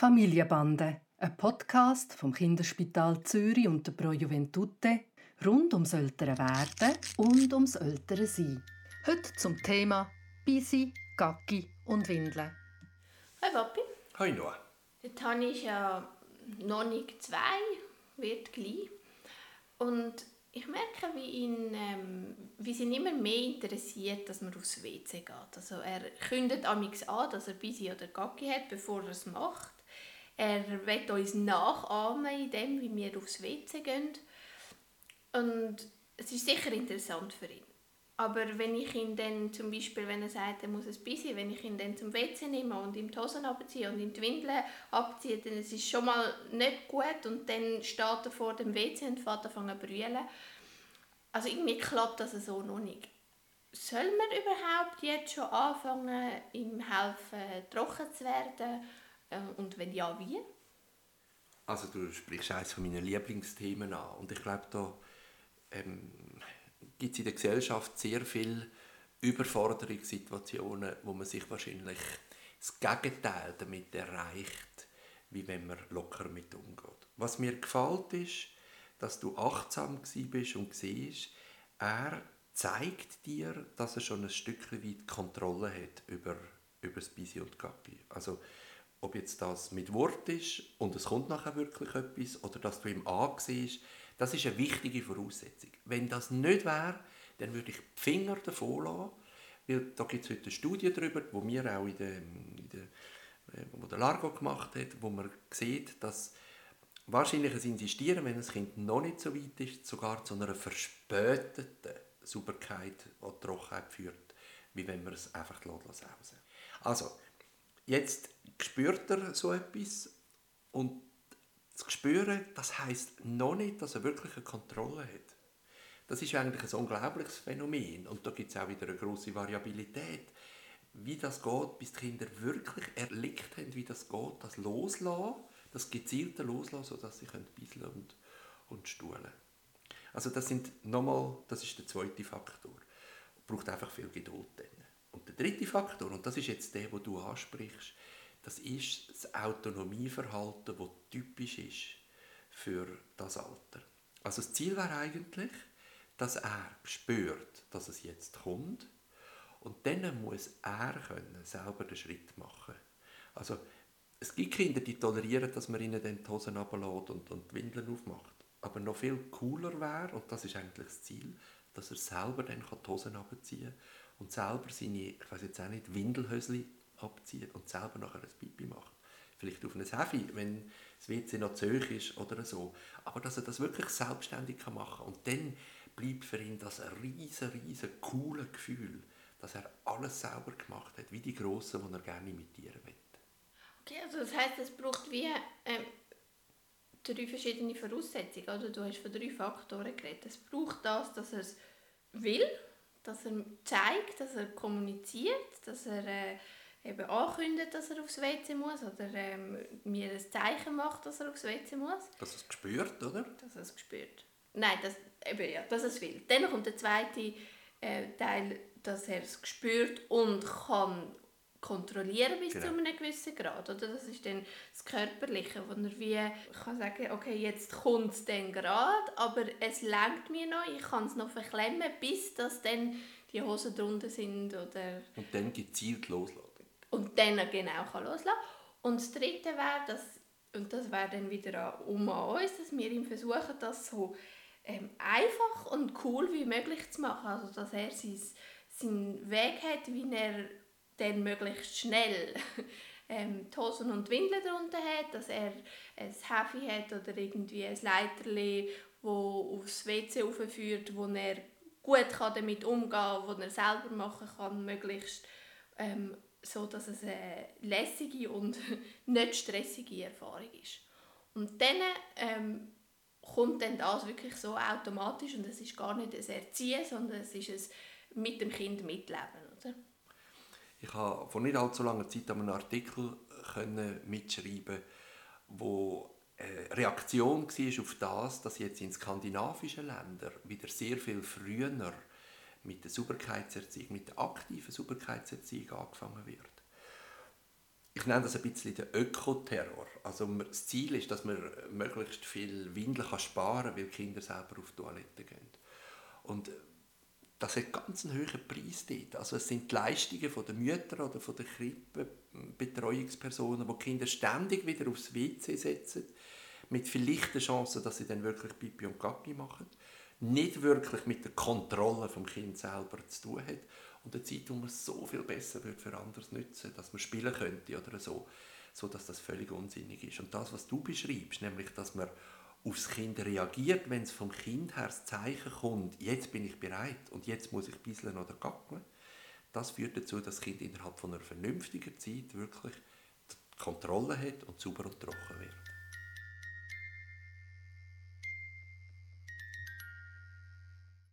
Familienbande, ein Podcast vom Kinderspital Zürich und der Pro Juventute rund ums ältere Werden und ums ältere Sein. Heute zum Thema Bisi, Gacki und Windeln. Hi Papi. Hi Noah. Der Tani ist ja noch nicht zwei, wird gleich. Und ich merke, wie, ihn, ähm, wie ihn immer mehr interessiert, dass man aufs WC geht. Also er kündet amix an, dass er Bisi oder Gacki hat, bevor er es macht. Er will uns nachahmen in dem, wie wir aufs WC gehen. Und es ist sicher interessant für ihn. Aber wenn ich ihn dann zum Beispiel, wenn er sagt, er muss ein bisschen, wenn ich ihn dann zum WC nehme und ihm die Hosen abziehe und ihm die Windeln abziehe, dann ist es schon mal nicht gut und dann steht er vor dem WC und fährt an zu brüllen. Also irgendwie klappt das so noch nicht. Soll man überhaupt jetzt schon anfangen, ihm helfen, trocken zu werden? Äh, und wenn ja, wie? Also du sprichst eines von meinen Lieblingsthemen an und ich glaube, da ähm, gibt es in der Gesellschaft sehr viele Überforderungssituationen, wo man sich wahrscheinlich das Gegenteil damit erreicht, wie wenn man locker mit umgeht. Was mir gefällt ist, dass du achtsam bist und siehst, er zeigt dir, dass er schon ein Stück weit Kontrolle hat über, über das Bisi und Gabi. Also ob jetzt das mit Wort ist und es kommt nachher wirklich etwas oder dass du ihm ansiehst, das ist eine wichtige Voraussetzung. Wenn das nicht wäre, dann würde ich die Finger davon lassen, weil da gibt es heute eine Studie darüber, wo wir auch in der, in der äh, wo der Largo gemacht hat, wo man sieht, dass wahrscheinlich ein Insistieren, wenn das Kind noch nicht so weit ist, sogar zu einer verspäteten Sauberkeit oder Trockenheit führt, wie wenn man es einfach sausen Also, jetzt spürt er so etwas und das Spüren, das heißt noch nicht, dass er wirklich eine Kontrolle hat. Das ist eigentlich ein unglaubliches Phänomen und da gibt es auch wieder eine große Variabilität, wie das geht, bis die Kinder wirklich erlebt haben, wie das geht, das Loslassen, das gezielte Loslassen, sodass sie bisschen und, und stuhlen Also das sind nochmal, das ist der zweite Faktor. Braucht einfach viel Geduld dann. Und der dritte Faktor, und das ist jetzt der, wo du ansprichst, das ist das Autonomieverhalten, das typisch ist für das Alter. Also das Ziel wäre eigentlich, dass er spürt, dass es jetzt kommt und dann muss er können, selber den Schritt machen. Also es gibt Kinder, die tolerieren, dass man ihnen dann die Hosen runterlässt und, und die Windeln aufmacht. Aber noch viel cooler wäre, und das ist eigentlich das Ziel, dass er selber dann die Hosen runterziehen kann und selber seine, ich weiß jetzt auch nicht, Windelhösli abzieht und selber nachher ein Pipi macht. Vielleicht auf einem Heavy, wenn das WC noch zu hoch ist oder so. Aber dass er das wirklich selbstständig machen kann. Und dann bleibt für ihn das ein riesen, riesen cooles Gefühl, dass er alles selber gemacht hat, wie die Grossen, die er gerne imitieren will. Okay, also das heisst, es braucht wie ähm, drei verschiedene Voraussetzungen. Oder? Du hast von drei Faktoren geredet. Es braucht das, dass er es will, dass er zeigt, dass er kommuniziert, dass er... Äh, eben ankündigt, dass er aufs WC muss oder ähm, mir ein Zeichen macht, dass er aufs WC muss. Dass er es spürt, oder? Dass er es spürt. Nein, das, eben, ja, dass er es will. Dann kommt der zweite äh, Teil, dass er es spürt und kann kontrollieren bis genau. zu einem gewissen Grad. Oder? Das ist dann das Körperliche, wo er wie kann sagen okay, jetzt kommt es dann gerade, aber es lenkt mir noch, ich kann es noch verklemmen, bis das dann die Hosen drunter sind. Oder und dann gezielt loslassen und dann genau kann loslassen Und das Dritte wäre, dass, und das wäre dann wieder um an uns, dass wir ihm versuchen, das so ähm, einfach und cool wie möglich zu machen. Also dass er sein, seinen Weg hat, wie er dann möglichst schnell ähm, die Hosen und die Windeln darunter hat, dass er ein Heavy hat oder irgendwie ein Leiterli, wo aufs WC führt, wo er gut kann damit umgehen kann, wo er selber machen kann, möglichst ähm, so dass es eine lässige und nicht stressige Erfahrung ist. Und dann ähm, kommt dann das wirklich so automatisch und es ist gar nicht ein Erziehen, sondern es ist ein mit dem Kind mitleben. Oder? Ich habe vor nicht allzu langer Zeit einen Artikel mitschreiben, wo eine Reaktion war auf das, dass jetzt in skandinavischen Ländern wieder sehr viel früher mit der Sauberkeitserziehung, mit der aktiven Sauberkeitserziehung angefangen wird. Ich nenne das ein bisschen den Ökoterror. Also das Ziel ist, dass man möglichst viel Windeln kann sparen kann, weil Kinder selber auf die Toilette gehen. Und das hat ganz einen hohen Preis dort. Also es sind die Leistungen der Mütter oder der Krippenbetreuungspersonen, die Kinder ständig wieder aufs WC setzen, mit viel leichten Chancen, dass sie dann wirklich Pipi und Kacki machen. Nicht wirklich mit der Kontrolle vom Kind selber zu tun hat. Und eine Zeit, wo man so viel besser wird für anderes nutzen, dass man spielen könnte oder so, so dass das völlig unsinnig ist. Und das, was du beschreibst, nämlich, dass man aufs Kind reagiert, wenn es vom Kind her das Zeichen kommt, jetzt bin ich bereit und jetzt muss ich bisseln oder gacken, das führt dazu, dass das Kind innerhalb von einer vernünftigen Zeit wirklich die Kontrolle hat und sauber und trocken wird.